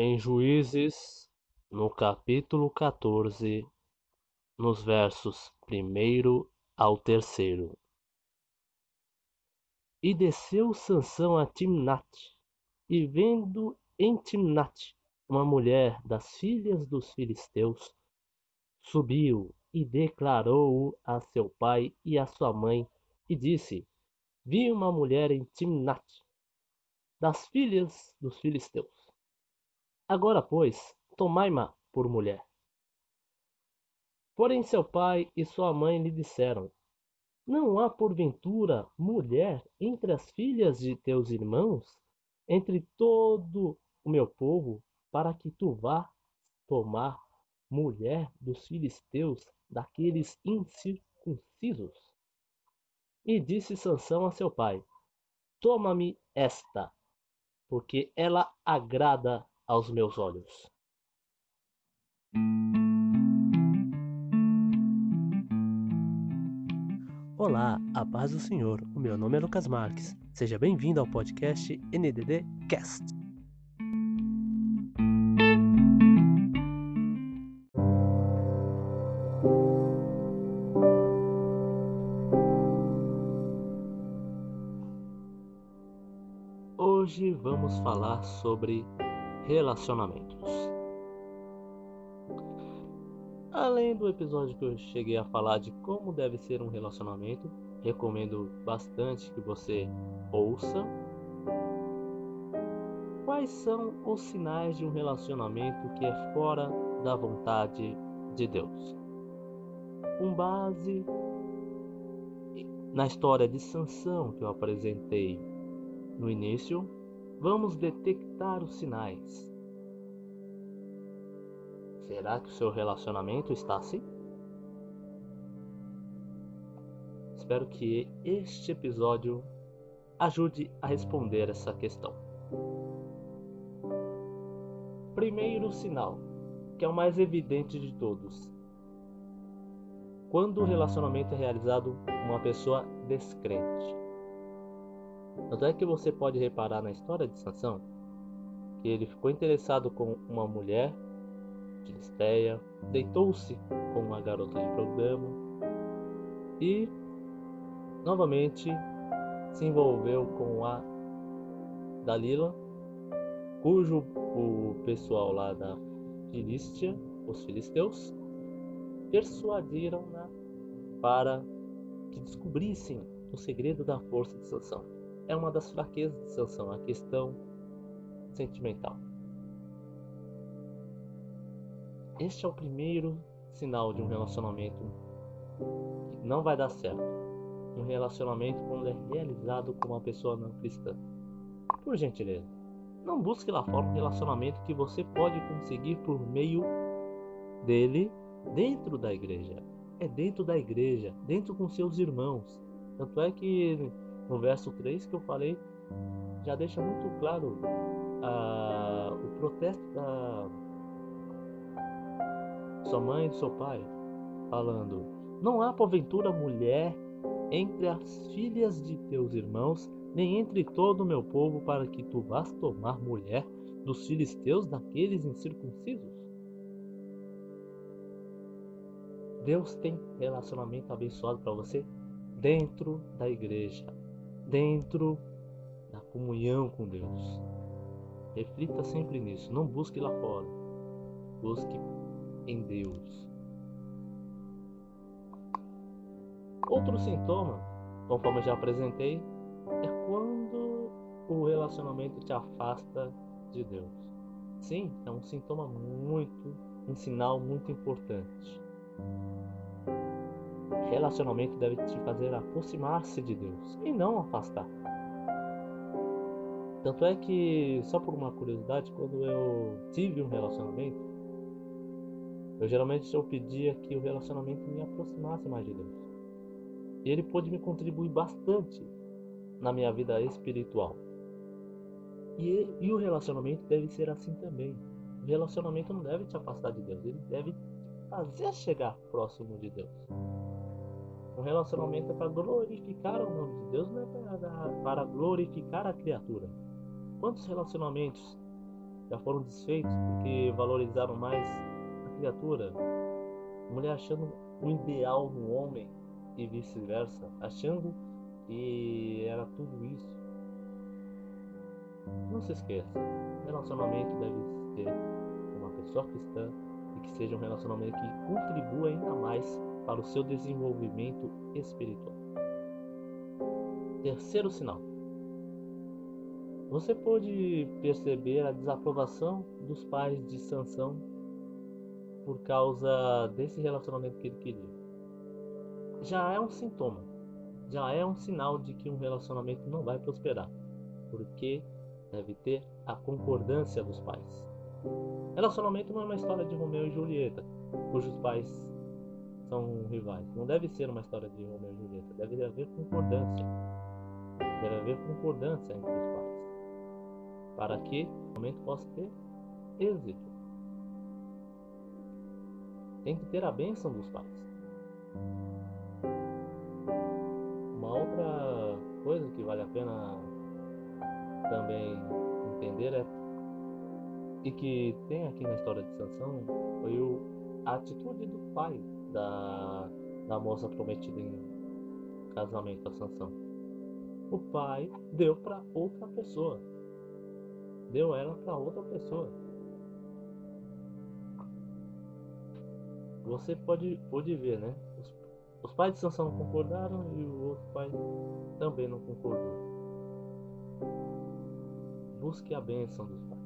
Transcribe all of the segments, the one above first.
em Juízes, no capítulo 14, nos versos 1 ao 3. E desceu Sansão a Timnat, e vendo em Timnat uma mulher das filhas dos filisteus, subiu e declarou-o a seu pai e a sua mãe, e disse: Vi uma mulher em Timnat, das filhas dos filisteus. Agora, pois, tomai-ma por mulher. Porém, seu pai e sua mãe lhe disseram: Não há porventura mulher entre as filhas de teus irmãos, entre todo o meu povo, para que tu vá tomar mulher dos filisteus, daqueles incircuncisos? E disse Sansão a seu pai: Toma-me esta, porque ela agrada aos meus olhos. Olá, a paz do Senhor. O meu nome é Lucas Marques. Seja bem-vindo ao podcast NDD Cast. Hoje vamos falar sobre relacionamentos. Além do episódio que eu cheguei a falar de como deve ser um relacionamento, recomendo bastante que você ouça. Quais são os sinais de um relacionamento que é fora da vontade de Deus? Com base na história de Sansão que eu apresentei no início, Vamos detectar os sinais. Será que o seu relacionamento está assim? Espero que este episódio ajude a responder essa questão. Primeiro sinal, que é o mais evidente de todos. Quando o relacionamento é realizado com uma pessoa descrente. Tanto é que você pode reparar na história de Sansão que ele ficou interessado com uma mulher filisteia, deitou-se com uma garota de programa e novamente se envolveu com a Dalila, cujo o pessoal lá da Filístia, os filisteus, persuadiram-na para que descobrissem o segredo da força de Sansão é uma das fraquezas de Sansão, a questão sentimental. Este é o primeiro sinal de um relacionamento que não vai dar certo. Um relacionamento quando é realizado com uma pessoa não cristã. Por gentileza, não busque lá fora um relacionamento que você pode conseguir por meio dele dentro da igreja. É dentro da igreja, dentro com seus irmãos. Tanto é que no verso 3 que eu falei, já deixa muito claro ah, o protesto da sua mãe e do seu pai, falando: Não há porventura mulher entre as filhas de teus irmãos, nem entre todo o meu povo, para que tu vás tomar mulher dos filisteus daqueles incircuncisos? Deus tem relacionamento abençoado para você dentro da igreja dentro da comunhão com Deus. Reflita sempre nisso. Não busque lá fora. Busque em Deus. Outro sintoma, conforme já apresentei, é quando o relacionamento te afasta de Deus. Sim, é um sintoma muito, um sinal muito importante relacionamento deve te fazer aproximar-se de Deus e não afastar. Tanto é que, só por uma curiosidade, quando eu tive um relacionamento, eu geralmente eu pedia que o relacionamento me aproximasse mais de Deus. E ele pôde me contribuir bastante na minha vida espiritual. E, e o relacionamento deve ser assim também. O relacionamento não deve te afastar de Deus, ele deve te fazer chegar próximo de Deus. Um relacionamento é para glorificar o nome de Deus, não é para, para glorificar a criatura. Quantos relacionamentos já foram desfeitos porque valorizaram mais a criatura. Mulher achando o ideal no homem e vice-versa, achando que era tudo isso. Não se esqueça, relacionamento deve ser uma pessoa cristã e que seja um relacionamento que contribua ainda mais para o seu desenvolvimento espiritual. Terceiro sinal. Você pode perceber a desaprovação dos pais de Sansão por causa desse relacionamento que ele queria. Já é um sintoma, já é um sinal de que um relacionamento não vai prosperar, porque deve ter a concordância dos pais. Relacionamento não é uma história de Romeu e Julieta, cujos pais são rivais. Não deve ser uma história de Romeu e Julieta, deve haver concordância. Deve haver concordância entre os pais. Para que o momento possa ter êxito. Tem que ter a bênção dos pais. Uma outra coisa que vale a pena também entender é e que tem aqui na história de Sansão foi o, a atitude do pai da, da moça prometida em casamento a Sansão. O pai deu para outra pessoa. Deu ela para outra pessoa. Você pode, pode ver, né? Os, os pais de Sansão concordaram e o outro pai também não concordou. Busque a bênção dos pais.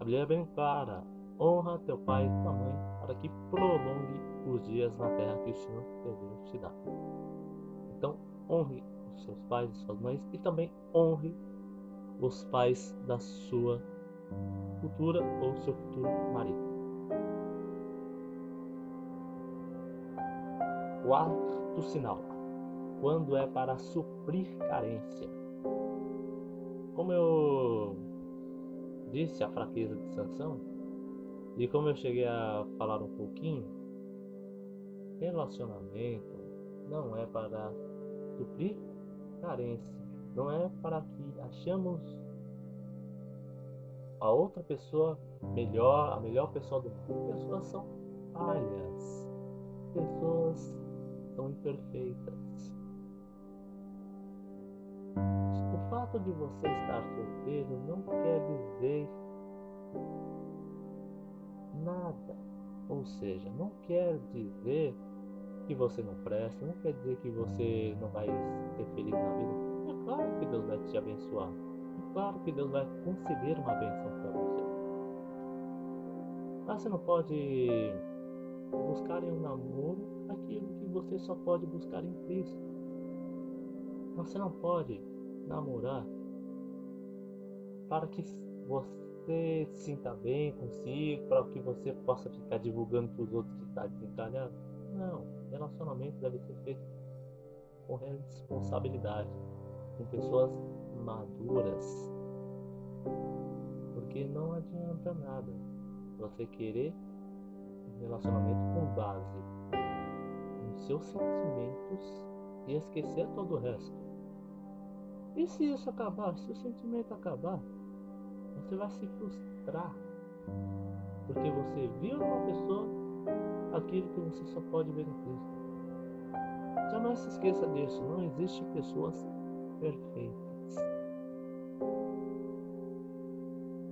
A Bíblia é bem clara. Honra teu pai e tua mãe para que prolongue os dias na terra que o Senhor teu Deus te dá. Então, honre os seus pais e suas mães e também honre os pais da sua futura ou seu futuro marido. Quarto sinal, quando é para suprir carência. Como eu disse, a fraqueza de Sansão, e como eu cheguei a falar um pouquinho, relacionamento não é para suprir carência, não é para que achamos a outra pessoa melhor, a melhor pessoa do mundo. Pessoas são falhas, pessoas são imperfeitas. O fato de você estar solteiro não quer dizer nada. Ou seja, não quer dizer que você não presta, não quer dizer que você não vai ser feliz na vida. É claro que Deus vai te abençoar. É claro que Deus vai conceder uma bênção para você. Mas você não pode buscar em um namoro aquilo que você só pode buscar em Cristo. Você não pode namorar para que você se sinta bem consigo, para que você possa ficar divulgando para os outros que está desencalhado. Não. Relacionamento deve ser feito com responsabilidade, com pessoas maduras. Porque não adianta nada você querer um relacionamento com base nos seus sentimentos e esquecer todo o resto. E se isso acabar, se o sentimento acabar, você vai se frustrar. Porque você viu numa pessoa aquilo que você só pode ver em Cristo. Jamais se esqueça disso, não existe pessoas perfeitas.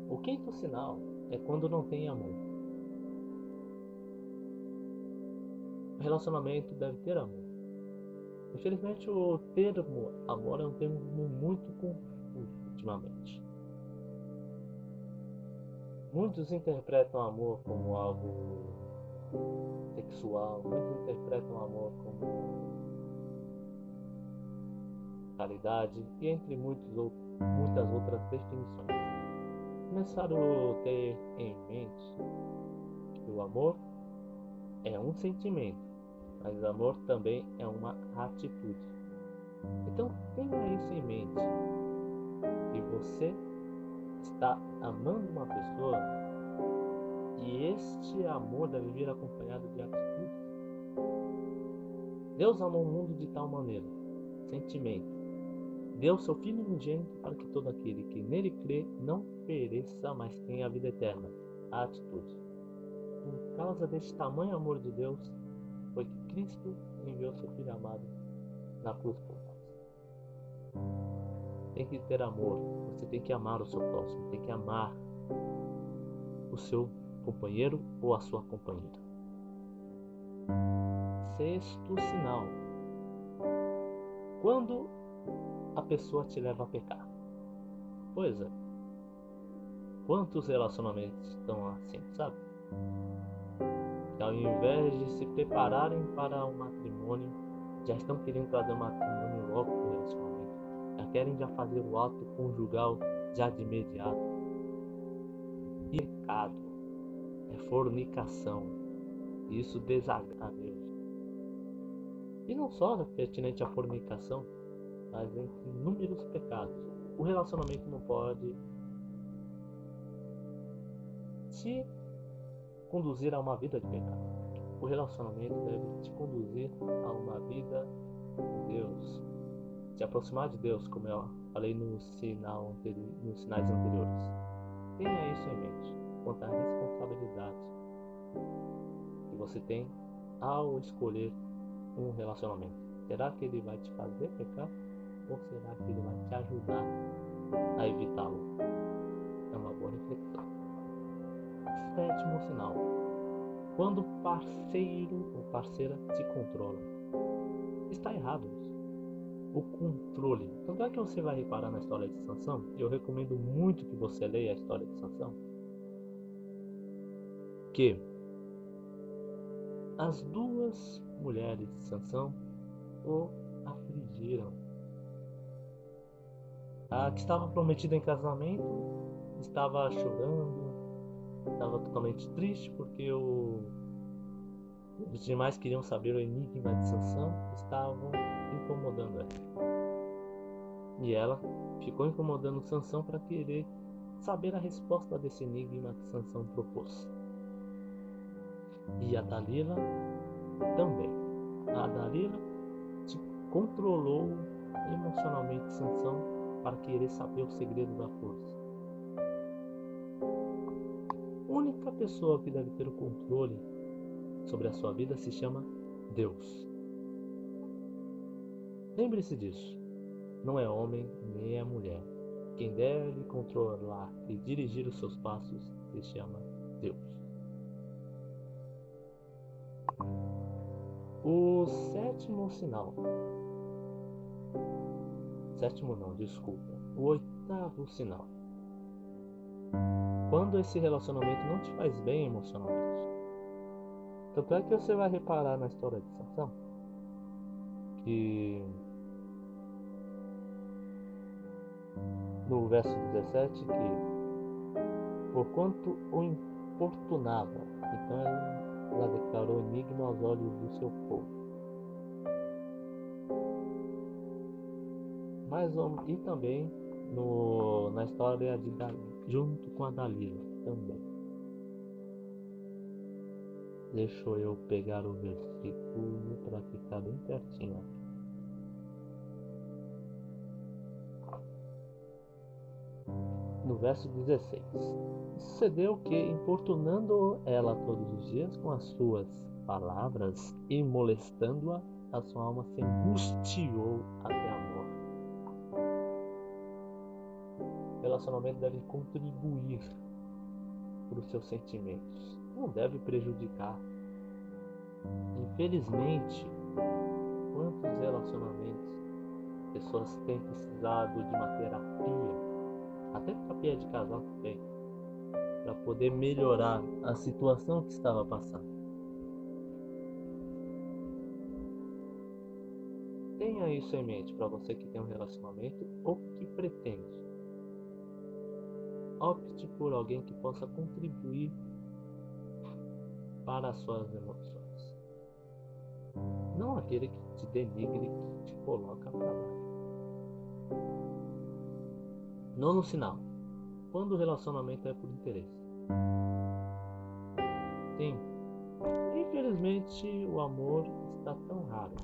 O quinto sinal é quando não tem amor. O relacionamento deve ter amor. Infelizmente, o termo amor é um termo muito confuso ultimamente. Muitos interpretam amor como algo sexual, muitos interpretam o amor como caridade e entre muitos muitas outras definições. É necessário ter em mente que o amor é um sentimento, mas o amor também é uma atitude. Então tenha isso em mente, que você está amando uma pessoa e este amor deve vir acompanhado de atitudes. Deus amou o mundo de tal maneira, sentimento, deu seu Filho unigênito para que todo aquele que nele crê não pereça, mas tenha a vida eterna. A atitude. Por causa desse tamanho amor de Deus, foi que Cristo enviou seu Filho amado na cruz por nós. Tem que ter amor, você tem que amar o seu próximo, tem que amar o seu companheiro ou a sua companheira. Sexto sinal. Quando a pessoa te leva a pecar. Pois é. Quantos relacionamentos estão assim, sabe? Que ao invés de se prepararem para o matrimônio, já estão querendo trazer o matrimônio logo para relacionamento. Já querem já fazer o ato conjugal já de imediato. Pecado é fornicação. Isso desagrada a Deus. E não só pertinente à fornicação, mas entre inúmeros pecados. O relacionamento não pode te conduzir a uma vida de pecado. O relacionamento deve te conduzir a uma vida com Deus, te aproximar de Deus, como eu falei no sinal anterior, nos sinais anteriores. Tenha isso em mente, quanto à responsabilidade que você tem ao escolher um relacionamento. Será que ele vai te fazer pecar? Ou será que ele vai te ajudar a evitá-lo? É uma boa reflexão. Sétimo sinal. Quando o parceiro ou parceira te controla. Está errado isso. O controle. Tanto é que você vai reparar na história de Sansão, eu recomendo muito que você leia a história de Sansão, que as duas mulheres de Sansão o afligiram a que estava prometida em casamento estava chorando, estava totalmente triste porque o... os demais queriam saber o enigma de Sansão, estavam incomodando ela. E ela ficou incomodando Sansão para querer saber a resposta desse enigma que Sansão propôs. E a Dalila também. A Dalila controlou emocionalmente Sansão para querer saber o segredo da força. A única pessoa que deve ter o controle sobre a sua vida se chama Deus. Lembre-se disso. Não é homem nem é mulher. Quem deve controlar e dirigir os seus passos se chama Deus. O sétimo sinal Sétimo não, desculpa. O oitavo sinal. Quando esse relacionamento não te faz bem emocionalmente. Tanto é que você vai reparar na história de Sansão que no verso 17 que por quanto o importunava, então ela, ela declarou enigma aos olhos do seu povo. mais e também no, na história de junto com a Dalila também. Deixa eu pegar o versículo para ficar bem pertinho aqui. No verso 16: Sucedeu que, importunando ela todos os dias com as suas palavras e molestando-a, a sua alma se angustiou até a relacionamento deve contribuir para os seus sentimentos, não deve prejudicar. Infelizmente, quantos relacionamentos pessoas têm precisado de uma terapia, até terapia de casal também, para poder melhorar a situação que estava passando. Tenha isso em mente para você que tem um relacionamento ou que pretende. Opte por alguém que possa contribuir para as suas emoções. Não aquele que te denigre, que te coloca para baixo. Nono sinal. Quando o relacionamento é por interesse. Sim, infelizmente o amor está tão raro.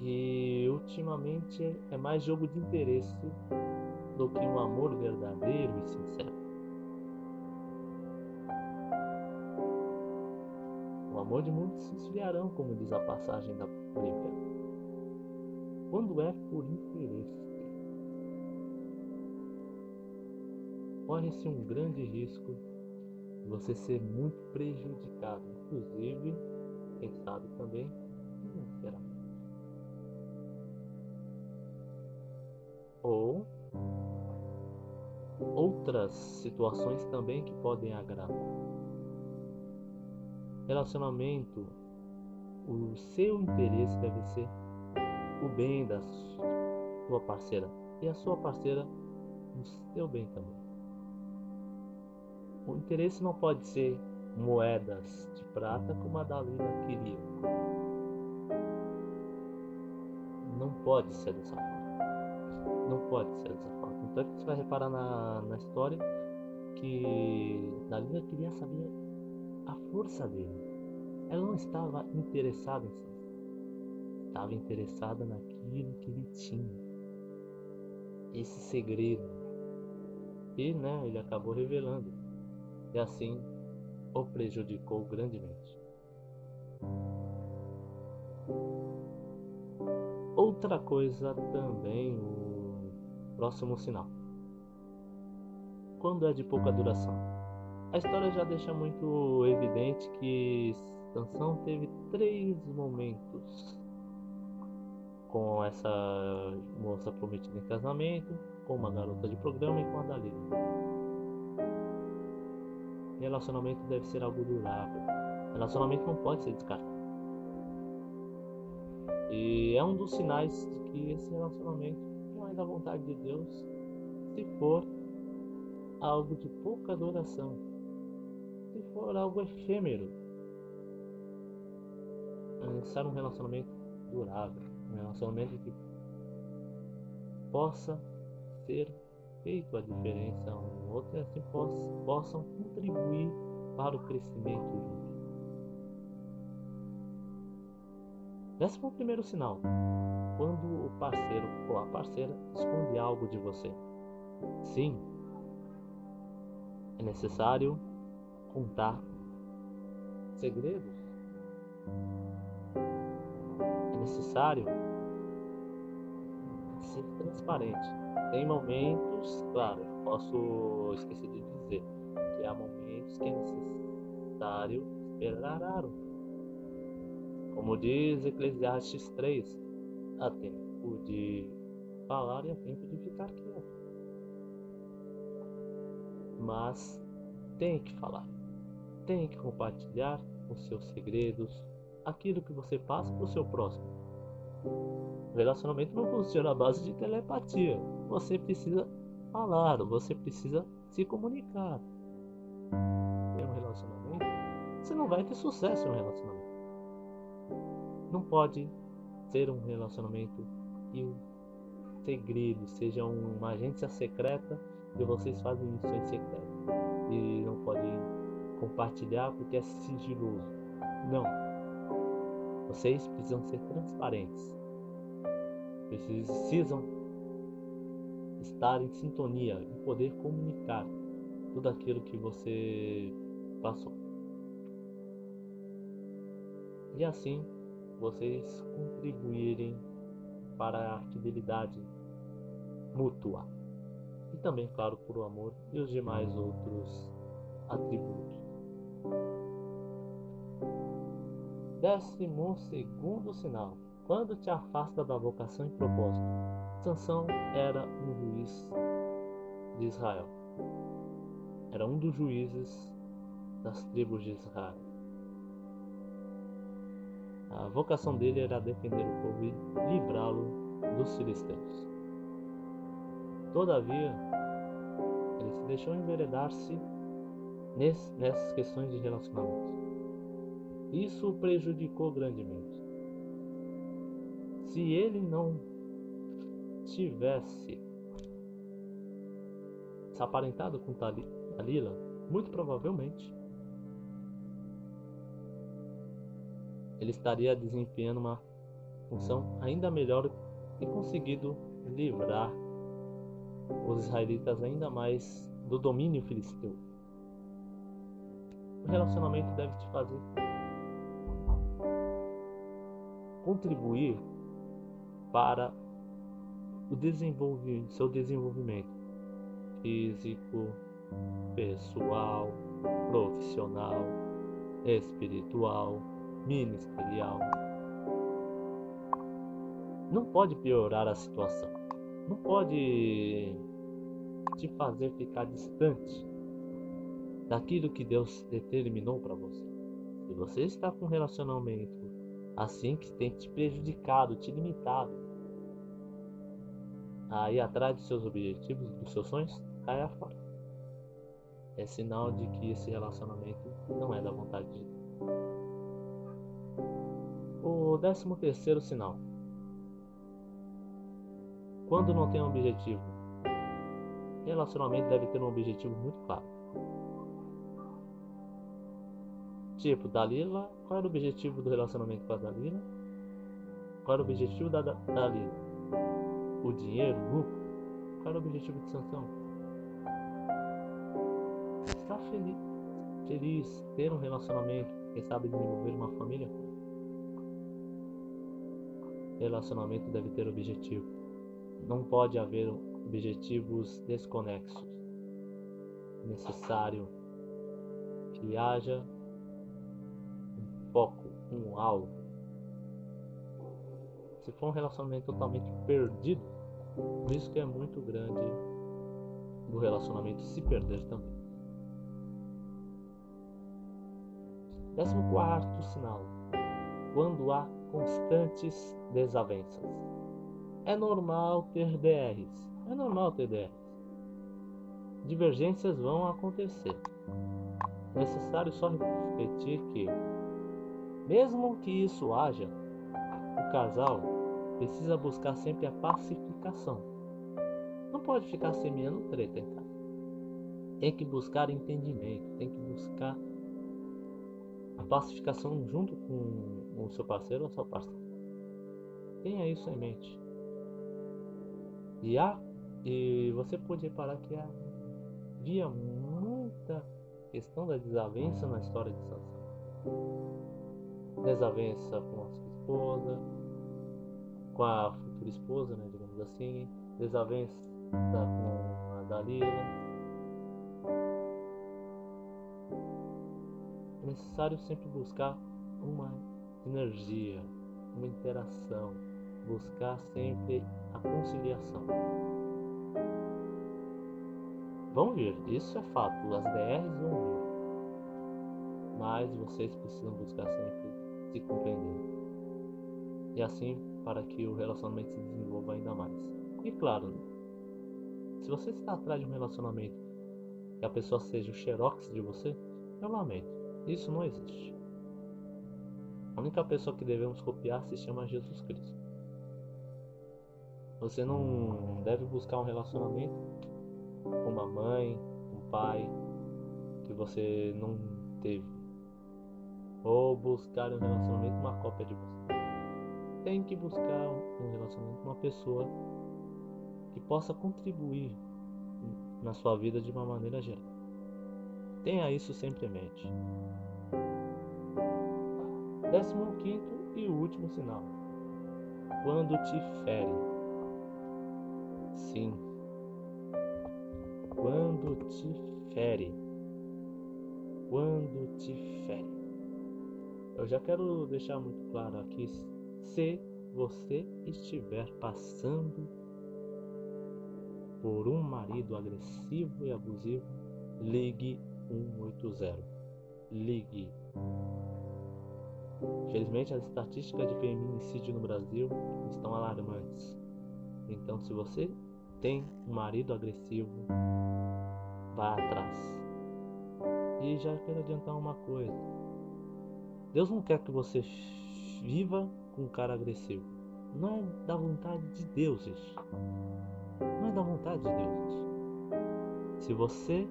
E ultimamente é mais jogo de interesse do que um amor verdadeiro e sincero. O amor de muitos se esfriarão, como diz a passagem da Bíblia. Quando é por interesse. Corre-se um grande risco de você ser muito prejudicado, inclusive, quem sabe também, financeiramente. Ou outras situações também que podem agravar. Relacionamento, o seu interesse deve ser o bem da sua parceira e a sua parceira o seu bem também. O interesse não pode ser moedas de prata como a Dalila queria. Não pode ser dessa forma. Não pode ser dessa forma. Então é que você vai reparar na, na história que Dalila queria saber a força dele. Ela não estava interessada em si. Estava interessada naquilo que ele tinha. Esse segredo. E né, ele acabou revelando e assim o prejudicou grandemente. Outra coisa também, o próximo sinal. Quando é de pouca duração. A história já deixa muito evidente que Sansão teve três momentos com essa moça prometida em casamento, com uma garota de programa e com a Dalila. Relacionamento deve ser algo durável. Relacionamento não pode ser descartado. E é um dos sinais de que esse relacionamento não é da vontade de Deus se for algo de pouca duração. Se for algo efêmero. Necessário um relacionamento durável. Um relacionamento que possa ser feito a diferença um outro e assim possam contribuir para o crescimento juntos. Décimo primeiro sinal, quando o parceiro ou a parceira esconde algo de você. Sim, é necessário contar segredos. Necessário ser transparente. Tem momentos, claro, posso esquecer de dizer que há momentos que é necessário esperar. Como diz Eclesiastes 3, há tempo de falar e há tempo de ficar quieto. Mas tem que falar, tem que compartilhar os seus segredos, aquilo que você passa para o seu próximo. O relacionamento não funciona à base de telepatia você precisa falar, você precisa se comunicar. Ter um relacionamento, você não vai ter sucesso no relacionamento. Não pode ser um relacionamento e um segredo, seja uma agência secreta e vocês fazem missões secretas e não podem compartilhar porque é sigiloso. Não. Vocês precisam ser transparentes. Precisam estar em sintonia e poder comunicar tudo aquilo que você passou. E assim vocês contribuírem para a fidelidade mútua. E também, claro, por o amor e os demais outros atributos. Décimo segundo sinal. Quando te afasta da vocação e propósito, Sansão era um juiz de Israel. Era um dos juízes das tribos de Israel. A vocação dele era defender o povo e livrá-lo dos filisteus. Todavia, ele se deixou enveredar-se nessas questões de relacionamento. Isso o prejudicou grandemente. Se ele não tivesse se aparentado com Dalila, muito provavelmente ele estaria desempenhando uma função ainda melhor e conseguido livrar os israelitas ainda mais do domínio filisteu. O relacionamento deve te fazer contribuir para o desenvolvimento, seu desenvolvimento físico, pessoal, profissional, espiritual, ministerial. Não pode piorar a situação. Não pode te fazer ficar distante daquilo que Deus determinou para você. Se você está com um relacionamento assim que tem te prejudicado, te limitado a ir atrás dos seus objetivos, dos seus sonhos, caia fora. É sinal de que esse relacionamento não é da vontade de Deus. O décimo terceiro sinal. Quando não tem um objetivo, relacionamento deve ter um objetivo muito claro. Tipo, Dalila, qual era o objetivo do relacionamento com a Dalila? Qual era o objetivo da Dalila? O dinheiro, o lucro? Qual era o objetivo de Sansão? Estar feliz, feliz, ter um relacionamento, quem sabe desenvolver uma família. Relacionamento deve ter objetivo. Não pode haver objetivos desconexos. É necessário que haja foco, um alvo. Se for um relacionamento totalmente perdido, o risco é muito grande do relacionamento se perder também. Décimo quarto sinal. Quando há constantes desavenças. É normal ter DRs. É normal ter DRs. Divergências vão acontecer. É necessário só repetir que mesmo que isso haja, o casal precisa buscar sempre a pacificação. Não pode ficar semeando treta em casa. Tem que buscar entendimento, tem que buscar a pacificação junto com o seu parceiro ou sua parceira. Tenha isso em mente. E, há, e você pode reparar que havia muita questão da desavença na história de Sansão desavença com a sua esposa, com a futura esposa, né, digamos assim, desavença com a Dalila. É necessário sempre buscar uma energia, uma interação, buscar sempre a conciliação. Vão vir, isso é fato, as DRs vão vir. Mas vocês precisam buscar sempre se compreender. E assim para que o relacionamento se desenvolva ainda mais. E claro, se você está atrás de um relacionamento que a pessoa seja o xerox de você, eu lamento. Isso não existe. A única pessoa que devemos copiar se chama Jesus Cristo. Você não deve buscar um relacionamento com uma mãe, um pai que você não teve ou buscar um relacionamento uma cópia de você. Tem que buscar um relacionamento com uma pessoa que possa contribuir na sua vida de uma maneira geral. Tenha isso sempre em mente. Décimo quinto e último sinal. Quando te fere. Sim. Quando te fere. Quando te fere. Eu já quero deixar muito claro aqui: se você estiver passando por um marido agressivo e abusivo, ligue 180. Ligue. Infelizmente, as estatísticas de feminicídio no Brasil estão alarmantes. Então, se você tem um marido agressivo, vá atrás. E já quero adiantar uma coisa Deus não quer que você viva com um cara agressivo. Não é da vontade de Deus isso. Não é da vontade de Deus isso. Se você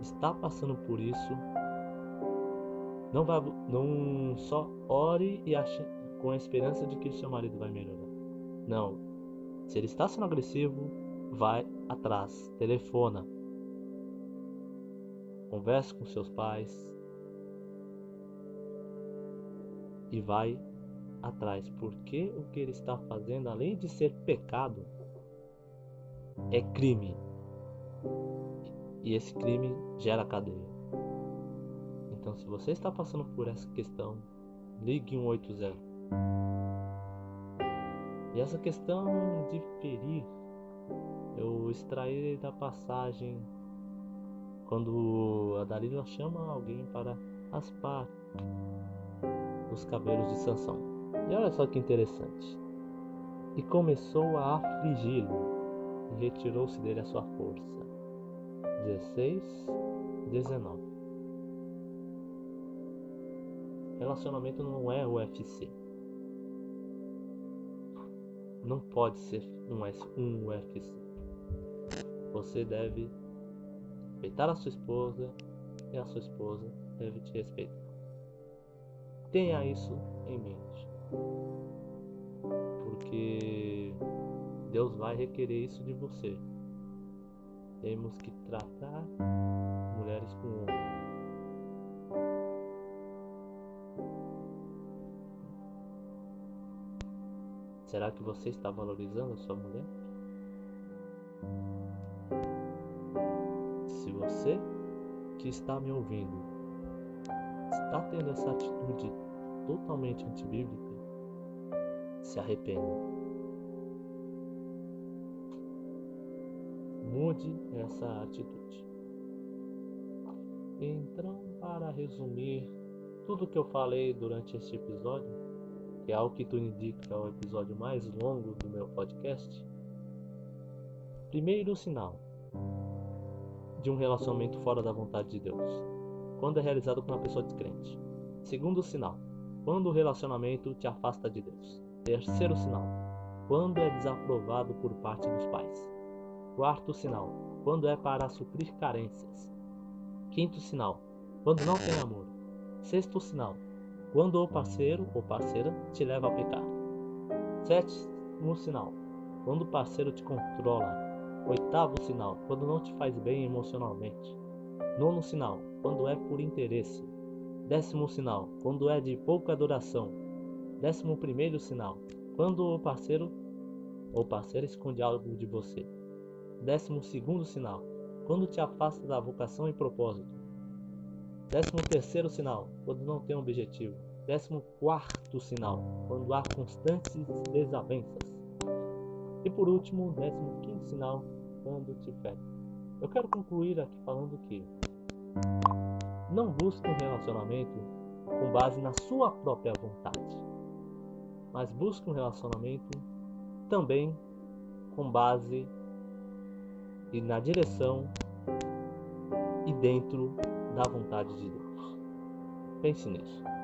está passando por isso, não, não só ore e ache, com a esperança de que seu marido vai melhorar. Não. Se ele está sendo agressivo, vai atrás, telefona. Converse com seus pais e vai atrás, porque o que ele está fazendo, além de ser pecado, é crime. E esse crime gera cadeia. Então, se você está passando por essa questão, ligue 180. E essa questão de ferir, eu extraí da passagem quando a Dalila chama alguém para raspar os cabelos de Sansão. E olha só que interessante. E começou a afligi-lo e retirou-se dele a sua força. 16, 19. Relacionamento não é UFC. Não pode ser um, um UFC. Você deve respeitar a sua esposa e a sua esposa deve te respeitar. Tenha isso em mente. Porque Deus vai requerer isso de você. Temos que tratar mulheres com honra. Será que você está valorizando a sua mulher? Se você que está me ouvindo está tendo essa atitude totalmente antibíblica, se arrependa. Mude essa atitude. Então, para resumir tudo que eu falei durante este episódio, que é algo que tu indica é o episódio mais longo do meu podcast. Primeiro sinal de um relacionamento fora da vontade de Deus, quando é realizado com uma pessoa descrente. Segundo sinal, quando o relacionamento te afasta de Deus. Terceiro sinal, quando é desaprovado por parte dos pais. Quarto sinal, quando é para suprir carências. Quinto sinal, quando não tem amor. Sexto sinal, quando o parceiro ou parceira te leva a pecar. Sétimo sinal, quando o parceiro te controla. Oitavo sinal, quando não te faz bem emocionalmente. Nono sinal, quando é por interesse. Décimo sinal, quando é de pouca duração. Décimo primeiro sinal, quando o parceiro ou parceira esconde algo de você. Décimo segundo sinal, quando te afasta da vocação e propósito. Décimo terceiro sinal, quando não tem objetivo. Décimo quarto sinal, quando há constantes desavenças. E por último, décimo quinto sinal, quando te fere. Eu quero concluir aqui falando que não busque um relacionamento com base na sua própria vontade, mas busque um relacionamento também com base e na direção e dentro da vontade de Deus. Pense nisso.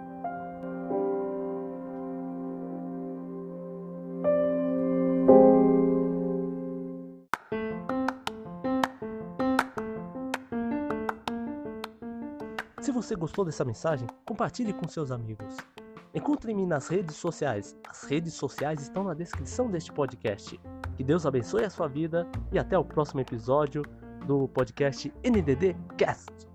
Você gostou dessa mensagem, compartilhe com seus amigos. Encontre-me nas redes sociais. As redes sociais estão na descrição deste podcast. Que Deus abençoe a sua vida e até o próximo episódio do podcast NDD Cast.